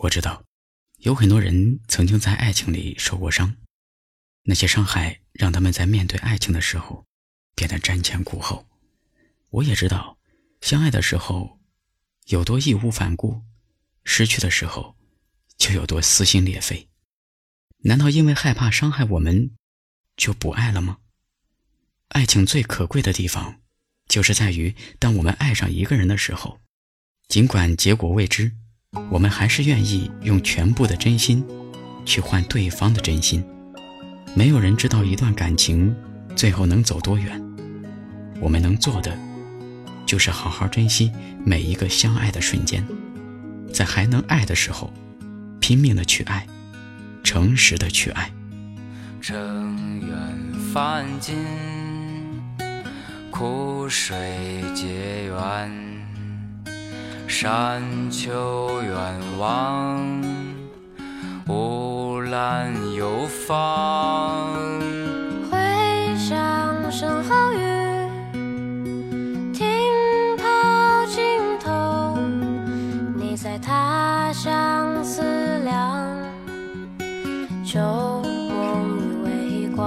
我知道，有很多人曾经在爱情里受过伤，那些伤害让他们在面对爱情的时候变得瞻前顾后。我也知道，相爱的时候有多义无反顾，失去的时候就有多撕心裂肺。难道因为害怕伤害我们，就不爱了吗？爱情最可贵的地方，就是在于当我们爱上一个人的时候，尽管结果未知。我们还是愿意用全部的真心，去换对方的真心。没有人知道一段感情最后能走多远，我们能做的，就是好好珍惜每一个相爱的瞬间，在还能爱的时候，拼命的去爱，诚实的去爱。尘缘泛尽，苦水结缘。山丘远望，乌兰又芳。回响身后雨，听涛尽头，你在他乡思量，旧梦与微光。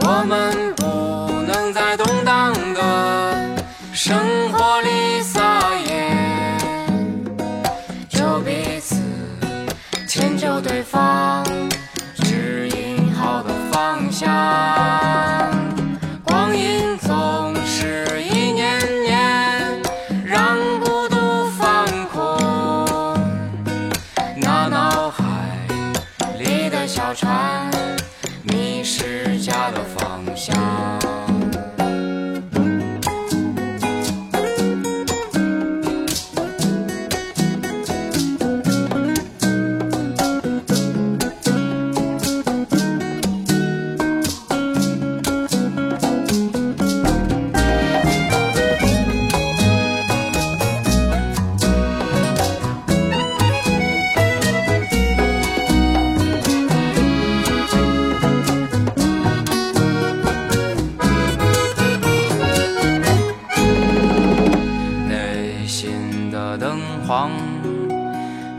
我们想。光阴总是一年年，让孤独放空。那脑海里的小船，迷失家的方向。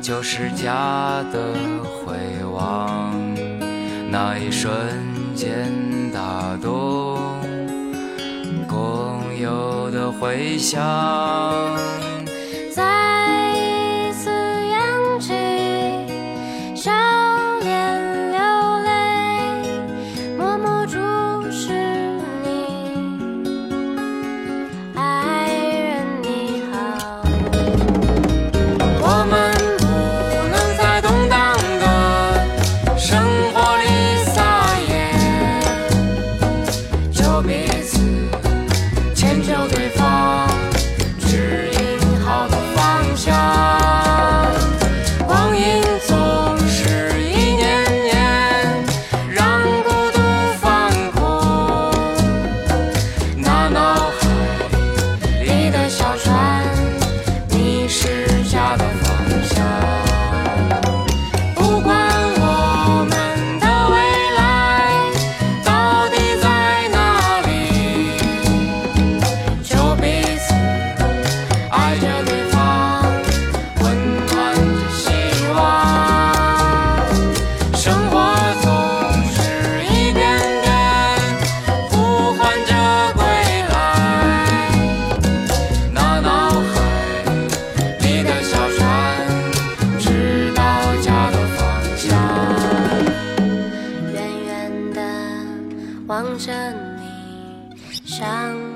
就是家的回望，那一瞬间打动，共有的回响。彼此迁就对方指引好的方向。光阴总是一年年让孤独放空那那望着你，想。